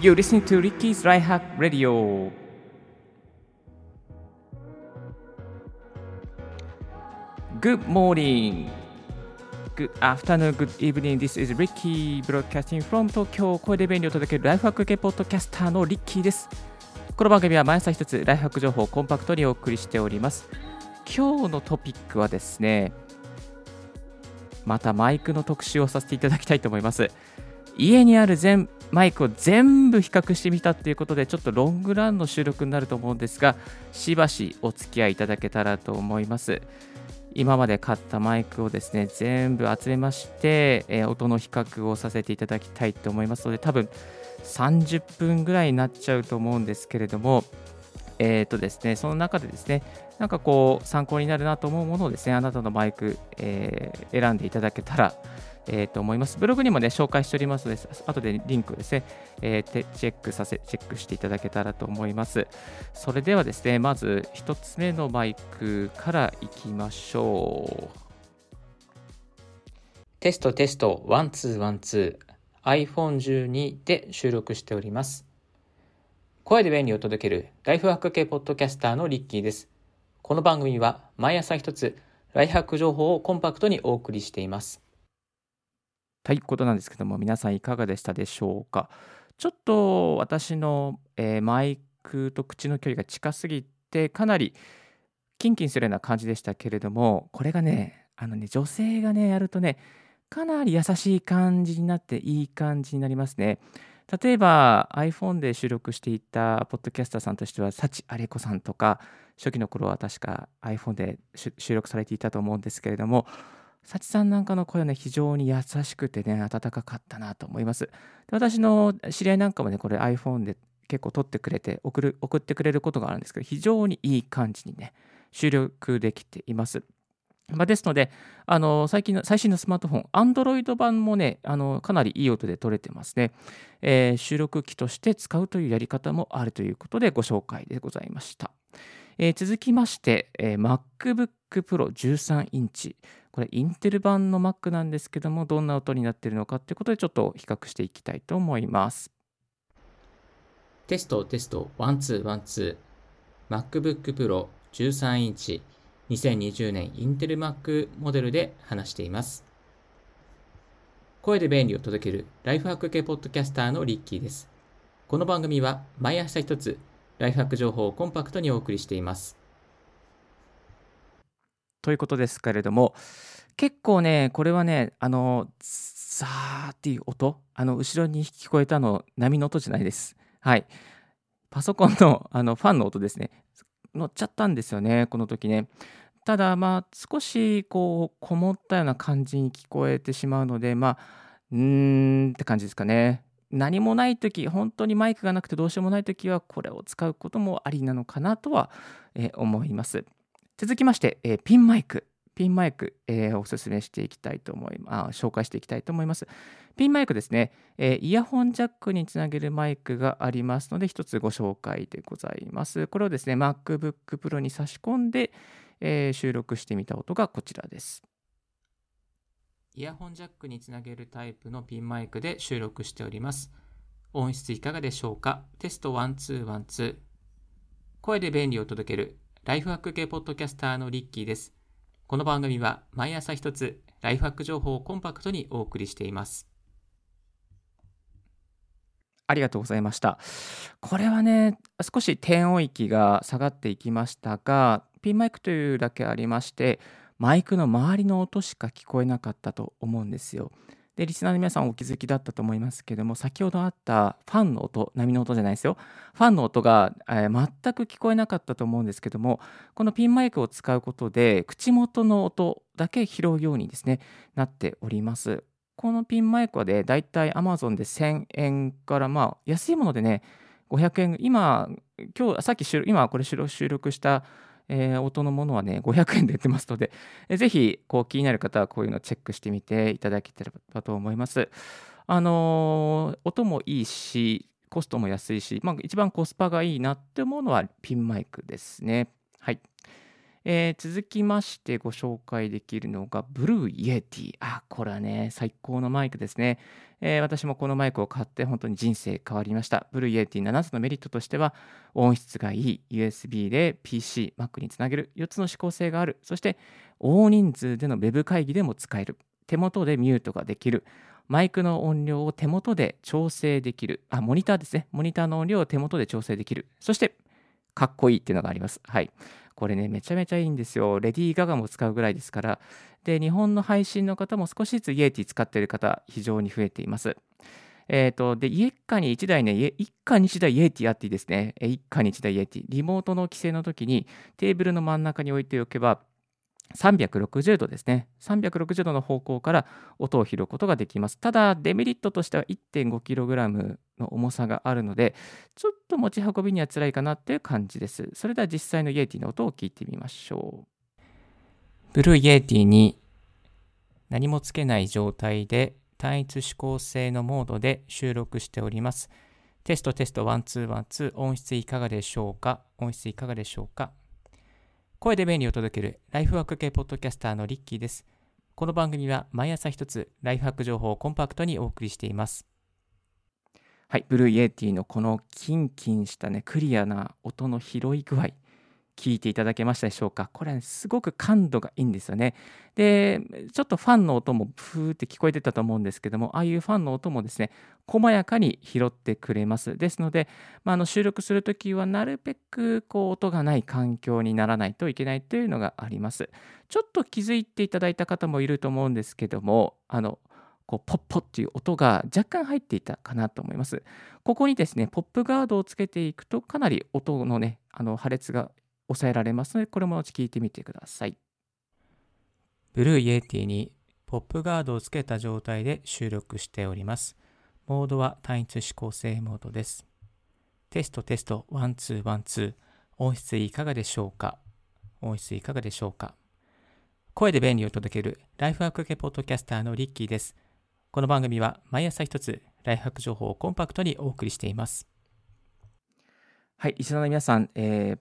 You're listening to Ricky's Right Hack Radio. Good morning. Good afternoon, good evening. This is Ricky broadcasting from Tokyo. 声で便利を届けるライフハック系ポッドキャスターのリッキーです。この番組は毎朝一つライフハック情報をコンパクトにお送りしております。今日のトピックはですね、またマイクの特集をさせていただきたいと思います。家にある全マイクを全部比較してみたということで、ちょっとロングランの収録になると思うんですが、しばしお付き合いいただけたらと思います。今まで買ったマイクをですね、全部集めまして、えー、音の比較をさせていただきたいと思いますので、多分30分ぐらいになっちゃうと思うんですけれども、えーとですね、その中でですね、なんかこう参考になるなと思うものをですね、あなたのマイク、えー、選んでいただけたら、えー、と思います。ブログにもね、紹介しておりますので、後でリンクですね、えー、チェックさせ、チェックしていただけたらと思います。それではですね、まず1つ目のマイクからいきましょう。テストテスト、 one two one two、iPhone12 で収録しております。声で便利を届けるライフハック系ポッドキャスターのリッキーです。この番組は毎朝一つライフハック情報をコンパクトにお送りしています。ということなんですけども、皆さんいかがでしたでしょうか？ちょっと私の、えー、マイクと口の距離が近すぎて、かなりキンキンするような感じでしたけれども、これがね、あのね、女性がね、やるとね、かなり優しい感じになっていい感じになりますね。例えば iPhone で収録していたポッドキャスターさんとしては、幸あれ子さんとか、初期の頃は確か iPhone で収録されていたと思うんですけれども、幸さんなんかの声はね、非常に優しくてね、温かかったなと思います。で私の知り合いなんかもね、これ iPhone で結構撮ってくれて送る、送ってくれることがあるんですけど、非常にいい感じにね、収録できています。まあ、ですので、あの最近の最新のスマートフォン、Android 版もね、あのかなりいい音で撮れてますね、えー、収録機として使うというやり方もあるということでご紹介でございました。えー、続きまして、えー、MacBook Pro 13インチ。これ、インテル版の Mac なんですけども、どんな音になっているのかということで、ちょっと比較していきたいと思います。テスト、テスト、 one two、one two。MacBook Pro 13インチ。2020年インテル Mac モデルで話しています。声で便利を届けるライフハック系ポッドキャスターのリッキーです。この番組は毎朝一つライフハック情報をコンパクトにお送りしています。ということですけれども、結構ね、これはね、あの、ザーっていう音、あの、後ろに聞こえたの、波の音じゃないです。はい。パソコンの あのファンの音ですね。乗っちゃったんですよね、この時ね。ただ、まあ、少しこう、こもったような感じに聞こえてしまうので、まあ、うーんって感じですかね。何もない時本当にマイクがなくてどうしようもない時はこれを使うこともありなのかなとは、え思います続きまして、えピンマイクピンマイク、えー、おすすめしていきたいと思います。紹介していきたいと思います。ピンマイクですね、えー、イヤホンジャックにつなげるマイクがありますので、一つご紹介でございます。これをですね、MacBook Pro に差し込んで、えー、収録してみた音がこちらです。イヤホンジャックにつなげるタイプのピンマイクで収録しております。音質いかがでしょうか？テスト1212。声で便利を届けるライフハック系ポッドキャスターのリッキーです。この番組は毎朝一つライフハック情報をコンパクトにお送りしています。ありがとうございました。これはね、少し低音域が下がっていきましたが、ピンマイクというだけありまして、マイクの周りの音しか聞こえなかったと思うんですよ。で、リスナーの皆さんお気づきだったと思いますけども、先ほどあったファンの音、波の音じゃないですよ。ファンの音が、えー、全く聞こえなかったと思うんですけども、このピンマイクを使うことで、口元の音だけ拾うようにですね、なっております。このピンマイクはね、だいたい Amazon で1000円から、まあ、安いものでね、500円、今、今日、さっき、今これ収録したえー、音のものはね、500円で売ってますので、えー、ぜひこう気になる方はこういうのチェックしてみていただければと思います。あのー、音もいいし、コストも安いし、まあ、一番コスパがいいなって思うのはピンマイクですね。はい。えー、続きましてご紹介できるのが、ブルーイエティ。あ、これはね、最高のマイクですね。えー、私もこのマイクを買って本当に人生変わりました。ブルーイエティ7つのメリットとしては、音質がいい、USB で PC、Mac につなげる、4つの指向性がある、そして大人数での Web 会議でも使える、手元でミュートができる、マイクの音量を手元で調整できる、あ、モニターですね。モニターの音量を手元で調整できる。そして、かっこいいっていうのがあります。はい。これね、めちゃめちゃいいんですよ。レディー・ガガも使うぐらいですから。で、日本の配信の方も少しずつイエティ使っている方、非常に増えています。えっ、ー、と、で、一家に1台ね、一家に1台イエティあっていいですね。一家に1台イエティ。リモートの帰省の時にテーブルの真ん中に置いておけば、360度ですね。360度の方向から音を拾うことができます。ただ、デメリットとしては 1.5kg の重さがあるので、ちょっと持ち運びには辛いかなっていう感じです。それでは実際のイエティの音を聞いてみましょう。ブルーイエティに何もつけない状態で単一指向性のモードで収録しております。テストテスト1212音質いかがでしょうか？音質いかがでしょうか？声で便利を届けるライフハック系ポッドキャスターのリッキーです。この番組は毎朝一つライフハック情報をコンパクトにお送りしています。はい、ブルーイエティのこのキンキンしたね、クリアな音の拾い具合。聞いていただけましたでしょうか？これ、ね、すごく感度がいいんですよね。で、ちょっとファンの音もふーって聞こえてたと思うんですけども、ああいうファンの音もですね、細やかに拾ってくれます。ですので、まあ、の収録するときはなるべくこう音がない環境にならないといけないというのがあります。ちょっと気づいていただいた方もいると思うんですけども、あの、こうポッポっていう音が若干入っていたかなと思います。ここにですね、ポップガードをつけていくと、かなり音のね、あの破裂が抑えられますので、これも後聞いてみてください。ブルーイエティにポップガードをつけた状態で収録しております。モードは単一指向性モードです。テストテスト1212音質いかがでしょうか？音質いかがでしょうか？声で便利を届けるライフハック系ポッドキャスターのリッキーです。この番組は毎朝一つライフハック情報をコンパクトにお送りしています。はい、リスナーの皆さん、えー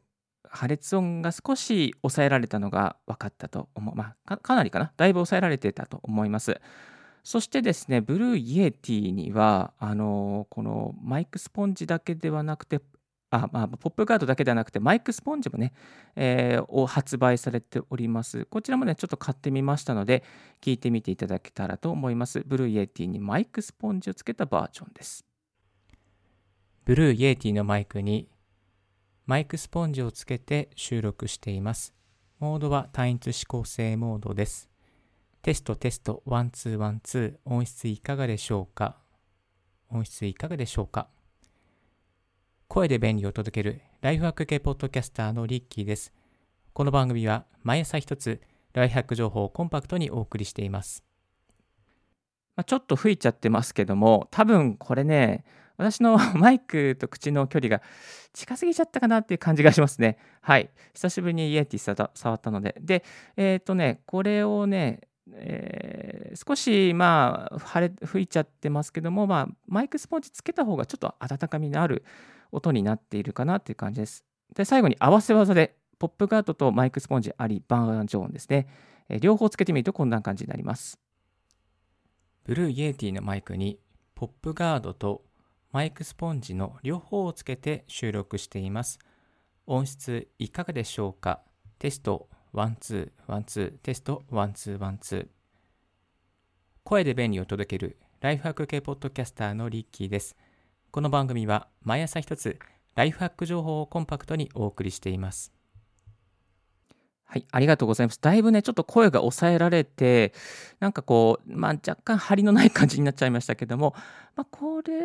破裂音が少し抑えられたのが分かったと思う。まあ、かなりかな。だいぶ抑えられてたと思います。そしてですね、ブルーイエティには、あのこのマイクスポンジだけではなくて、あまあ、ポップガードだけではなくて、マイクスポンジもね、えー、を発売されております。こちらもね、ちょっと買ってみましたので、聞いてみていただけたらと思います。ブルーイエティにマイクスポンジをつけたバージョンです。ブルーイエティのマイクにマイクスポンジをつけて収録しています。モードは単一指向性モードです。テストテスト1212音質いかがでしょうか？音質いかがでしょうか？声で便利を届けるライフハック系ポッドキャスターのリッキーです。この番組は毎朝一つライフハック情報をコンパクトにお送りしています。まあ、ちょっと吹いちゃってますけども、多分これね、私の マイクと口の距離が近すぎちゃったかなっていう感じがしますね。はい。久しぶりにイエティ触ったので。で、えっ、ー、とね、これをね、えー、少しまあ晴れ吹いちゃってますけども、まあ、マイクスポンジつけた方がちょっと温かみのある音になっているかなっていう感じです。で、最後に合わせ技で、ポップガードとマイクスポンジありバージョンですね。えー、両方つけてみるとこんな感じになります。 Blue Yeti のマイクにポップガードとマイクスポンジの両方をつけて収録しています。音質いかがでしょうか？テスト12、12、テスト12、12。声で便利を届けるライフハック系ポッドキャスターのリッキーです。この番組は毎朝一つライフハック情報をコンパクトにお送りしています。はい、ありがとうございます。だいぶね、ちょっと声が抑えられて、なんかこう、まあ、若干張りのない感じになっちゃいましたけども、まあ、これ、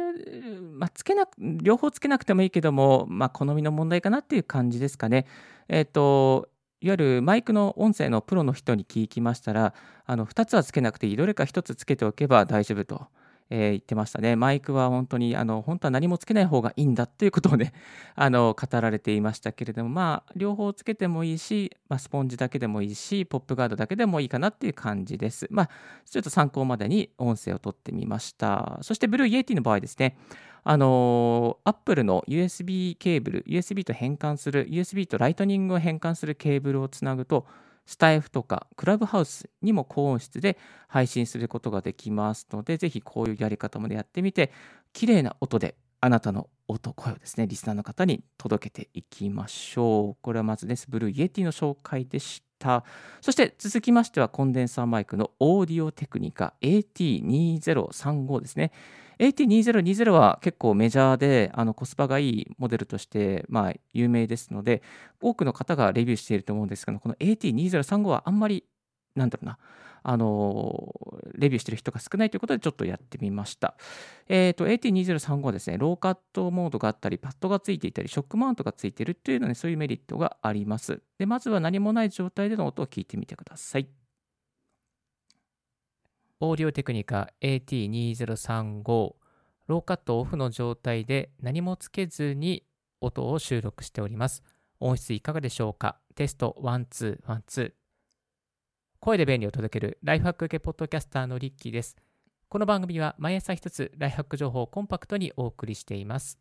まあ、つけなく、両方つけなくてもいいけども、まあ、好みの問題かなっていう感じですかね。えっ、ー、と、いわゆるマイクの音声のプロの人に聞きましたら、あの2つはつけなくていい、どれか1つつけておけば大丈夫と。えー、言ってましたね。マイクは本当に、あの、本当は何もつけない方がいいんだっていうことをね、あの、語られていましたけれども、まあ、両方つけてもいいし、まあ、スポンジだけでもいいし、ポップガードだけでもいいかなっていう感じです。まあ、ちょっと参考までに音声を取ってみました。そして、 Blue Yeti の場合ですね、あの、Apple の USB ケーブル、USB と変換する、USB とライトニングを変換するケーブルをつなぐと、スタエフとかクラブハウスにも高音質で配信することができますので、ぜひこういうやり方までやってみて、綺麗な音であなたの音、声をですね、リスナーの方に届けていきましょう。これはまずです、 Blue Yeti の紹介でした。そして続きましては、コンデンサーマイクのオーディオテクニカ AT2035 ですね。AT2020 は結構メジャーであのコスパがいいモデルとして、まあ、有名ですので、多くの方がレビューしていると思うんですけど、この AT2035 はあんまり、なんだろうな、あのレビューしてる人が少ないということでちょっとやってみました。えっ、ー、と、AT2035 はですね、ローカットモードがあったり、パッドがついていたり、ショックマウントがついているというのね、そういうメリットがあります。で、まずは何もない状態での音を聞いてみてください。オーディオテクニカ AT2035 ローカットオフの状態で何もつけずに音を収録しております。音質いかがでしょうか？テスト1、2、1、2。声で便利を届けるライフハック系ポッドキャスターのリッキーです。この番組は毎朝一つライフハック情報をコンパクトにお送りしています。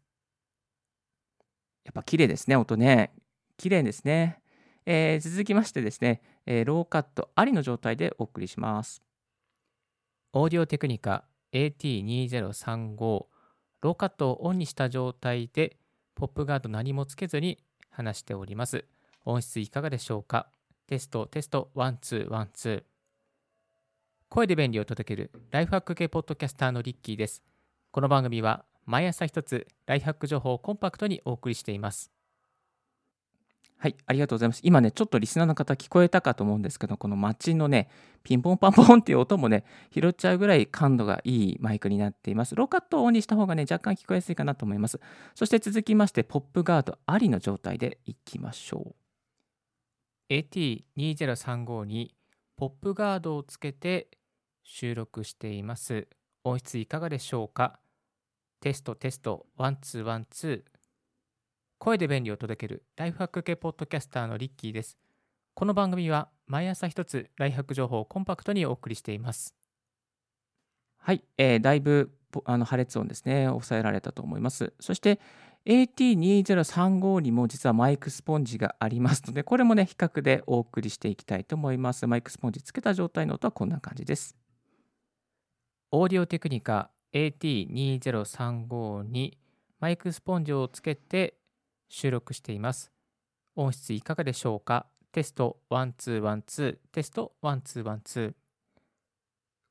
やっぱ綺麗ですね、音ね。綺麗ですね。えー、続きましてですね、えー、ローカットありの状態でお送りします。オーディオテクニカ AT2035 ローカットをオンにした状態でポップガード何もつけずに話しております。音質いかがでしょうか？テスト、テスト、 one, two, one, two。声で便利を届けるライフハック系ポッドキャスターのリッキーです。この番組は毎朝一つライフハック情報をコンパクトにお送りしています。はい、ありがとうございます。今ね、ちょっとリスナーの方聞こえたかと思うんですけど、この街のね、ピンポンパンポンっていう音もね、拾っちゃうぐらい感度がいいマイクになっています。ローカットをオンにした方がね、若干聞こえやすいかなと思います。そして続きまして、ポップガードありの状態でいきましょう。AT2035 にポップガードをつけて収録しています。音質いかがでしょうか？テストテスト、 one two one two。声で便利を届けるライフハック系ポッドキャスターのリッキーです。この番組は毎朝一つライフハック情報をコンパクトにお送りしています。はい、えー、だいぶあの破裂音ですね、抑えられたと思います。そして AT2035 にも実はマイクスポンジがありますので、これもね、比較でお送りしていきたいと思います。マイクスポンジつけた状態の音はこんな感じです。オーディオテクニカ AT2035 にマイクスポンジをつけて収録しています。音質いかがでしょうか？テスト1212テスト1212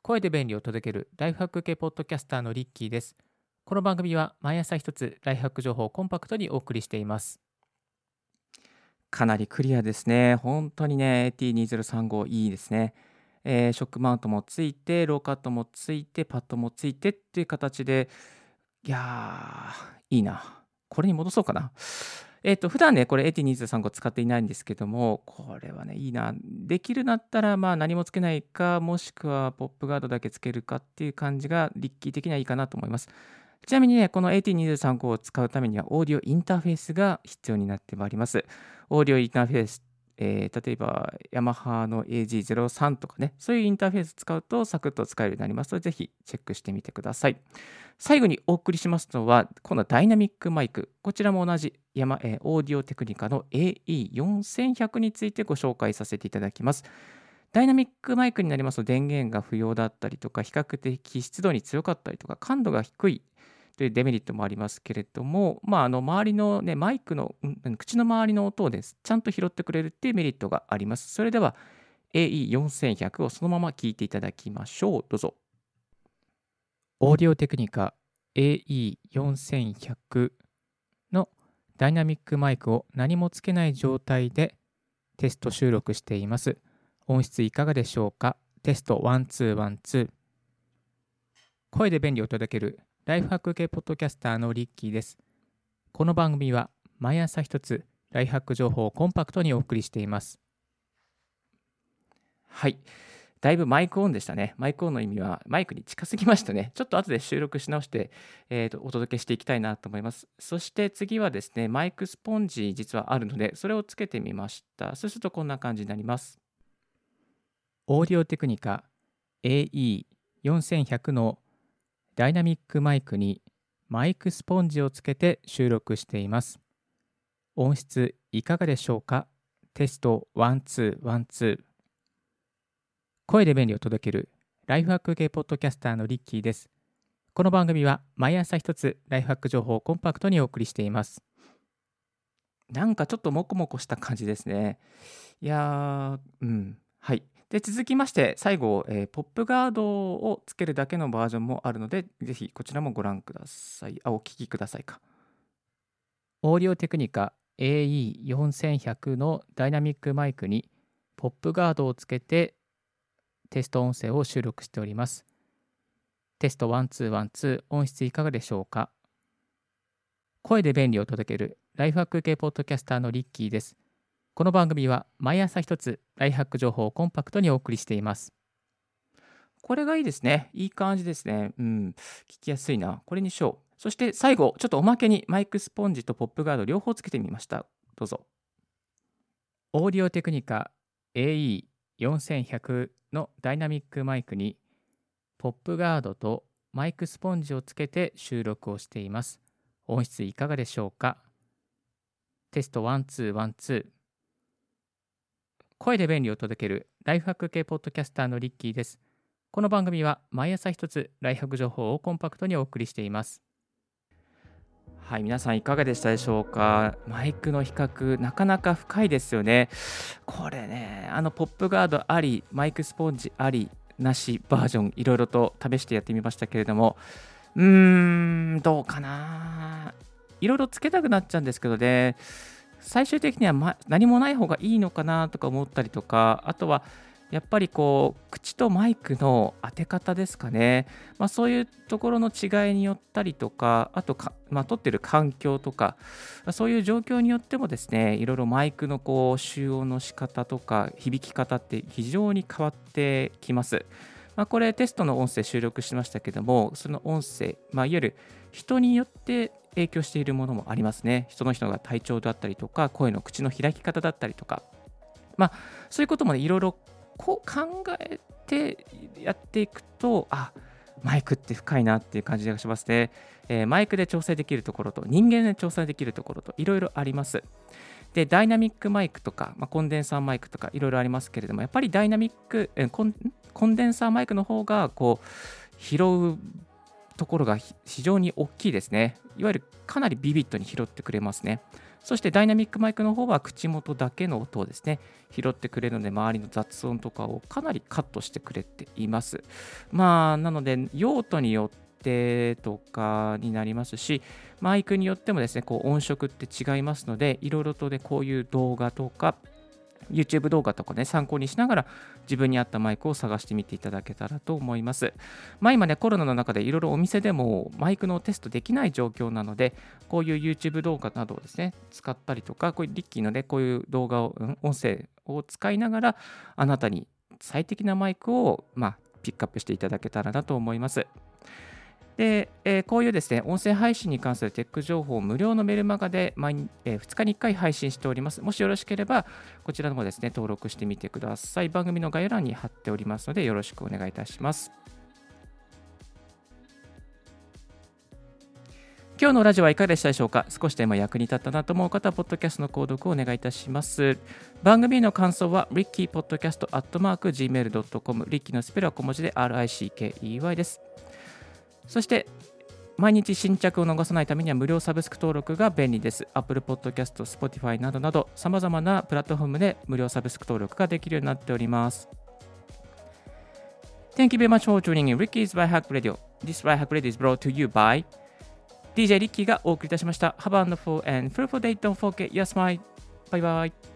声で便利を届けるライフハック系ポッドキャスターのリッキーです。この番組は毎朝一つライフハック情報をコンパクトにお送りしています。かなりクリアですね。本当にね、AT2035 いいですね。えー、ショックマウントもついて、ローカットもついて、パッドもついてっていう形で、いやー、いいな。これに戻そうかな。えっ、ー、と、普段ね、これ AT2035 使っていないんですけども、これはね、いいな。できるなったら、まあ何もつけないか、もしくはポップガードだけつけるかっていう感じが、リッキー的にはいいかなと思います。ちなみにね、この AT2035 を使うためには、オーディオインターフェースが必要になってまいります。オーディオインターフェースえー、例えば、ヤマハの AG03 とかね、そういうインターフェース使うとサクッと使えるようになりますので、ぜひチェックしてみてください。最後にお送りしますのは、今度はダイナミックマイク。こちらも同じヤマ、えー、オーディオテクニカの AE4100 についてご紹介させていただきます。ダイナミックマイクになりますと電源が不要だったりとか、比較的湿度に強かったりとか、感度が低いというデメリットもありますけれども、まあ、あの周りの、ね、マイクの、うん、口の周りの音をですちゃんと拾ってくれるっていうメリットがあります。それでは AE4100 をそのまま聞いていただきましょう。どうぞ。オーディオテクニカ AE4100 のダイナミックマイクを何もつけない状態でテスト収録しています。音質いかがでしょうか？テスト1212声で便利を届けるライフハック系ポッドキャスターのリッキーです。この番組は毎朝一つライフハック情報をコンパクトにお送りしています。はい。だいぶマイクオンでしたね。マイクオンの意味はマイクに近すぎましたね。ちょっと後で収録し直して、えーと、お届けしていきたいなと思います。そして次はですね、マイクスポンジ実はあるので、それをつけてみました。そうするとこんな感じになります。オーディオテクニカ AE4100 のダイナミックマイクにマイクスポンジをつけて収録しています。音質いかがでしょうか？テスト1-2-1-2声で便利を届けるライフハック系ポッドキャスターのリッキーです。この番組は毎朝一つライフハック情報をコンパクトにお送りしています。なんかちょっとモコモコした感じですね。いやー、うん。はい。で、続きまして、最後、えー、ポップガードをつけるだけのバージョンもあるので、ぜひこちらもご覧ください。あ、お聞きくださいか。オーディオテクニカ AE4100 のダイナミックマイクにポップガードをつけてテスト音声を収録しております。テスト1212音質いかがでしょうか？声で便利を届けるライフハック系ポッドキャスターのリッキーです。この番組は毎朝一つライハック情報をコンパクトにお送りしています。これがいいですね。いい感じですね。うん。聞きやすいな。これにしよう。そして最後、ちょっとおまけにマイクスポンジとポップガード両方つけてみました。どうぞ。オーディオテクニカ AE4100 のダイナミックマイクにポップガードとマイクスポンジをつけて収録をしています。音質いかがでしょうか？テスト1212声で便利を届けるライフハック系ポッドキャスターのリッキーです。この番組は毎朝一つライフハック情報をコンパクトにお送りしています。はい、皆さんいかがでしたでしょうか？マイクの比較、なかなか深いですよね。これね、あのポップガードあり、マイクスポンジあり、なしバージョン、いろいろと試してやってみましたけれども、うーん、どうかな？いろいろつけたくなっちゃうんですけどね、最終的には、ま、何もない方がいいのかなとか思ったりとか、あとは、やっぱりこう口とマイクの当て方ですかね、まあ、そういうところの違いによったりとかあとか、まあ、撮ってる環境とか、そういう状況によってもですねいろいろマイクのこう収音の仕方とか響き方って非常に変わってきます。まあ、これテストの音声収録しましたけどもその音声、まあ、いわゆる人によって影響しているものもありますね。人の人が体調だったりとか声の口の開き方だったりとかまあ、そういうこともいろいろこう考えてやっていくと、あマイクって深いなっていう感じがしますね。えー、マイクで調整できるところと人間で調整できるところといろいろあります。で、ダイナミックマイクとか、まあ、コンデンサーマイクとかいろいろありますけれども、やっぱりダイナミック、コンコンデンサーマイクの方がこう拾うところが非常に大きいですね。いわゆるかなりビビッドに拾ってくれますね。そしてダイナミックマイクの方は口元だけの音をですね、拾ってくれるので、周りの雑音とかをかなりカットしてくれています。まあ、なので、用途によってとかになりますし、マイクによってもですね、こう音色って違いますので、いろいろとでこういう動画とか、YouTube 動画とかね、参考にしながら自分に合ったマイクを探してみていただけたらと思います。まあ今ね、コロナの中でいろいろお店でもマイクのテストできない状況なので、こういう YouTube 動画などをですね、使ったりとか、こういうリッキーのね、こういう動画を、うん、音声を使いながら、あなたに最適なマイクを、まあ、ピックアップしていただけたらなと思います。で、えー、こういうですね、音声配信に関するテック情報を無料のメルマガで毎、えー、2日に1回配信しております。もしよろしければ、こちらの方ですね、登録してみてください。番組の概要欄に貼っておりますので、よろしくお願いいたします。今日のラジオはいかがでしたでしょうか？少しでも役に立ったなと思う方は、ポッドキャストの購読をお願いいたします。番組の感想は、rickypodcast.gmail.com、リッキーのスペルは小文字で RICKEY です。そして、毎日新着を逃さないためには無料サブスク登録が便利です。Apple Podcast、Spotify などなど様々なプラットフォームで無料サブスク登録ができるようになっております。Thank you very much for tuning in Ricky's By Hack Radio. This By Hack Radio is brought to you by DJ リッキーがお送りいたしました。Have a wonderful and fruitful day. Don't forget your smile. Bye bye.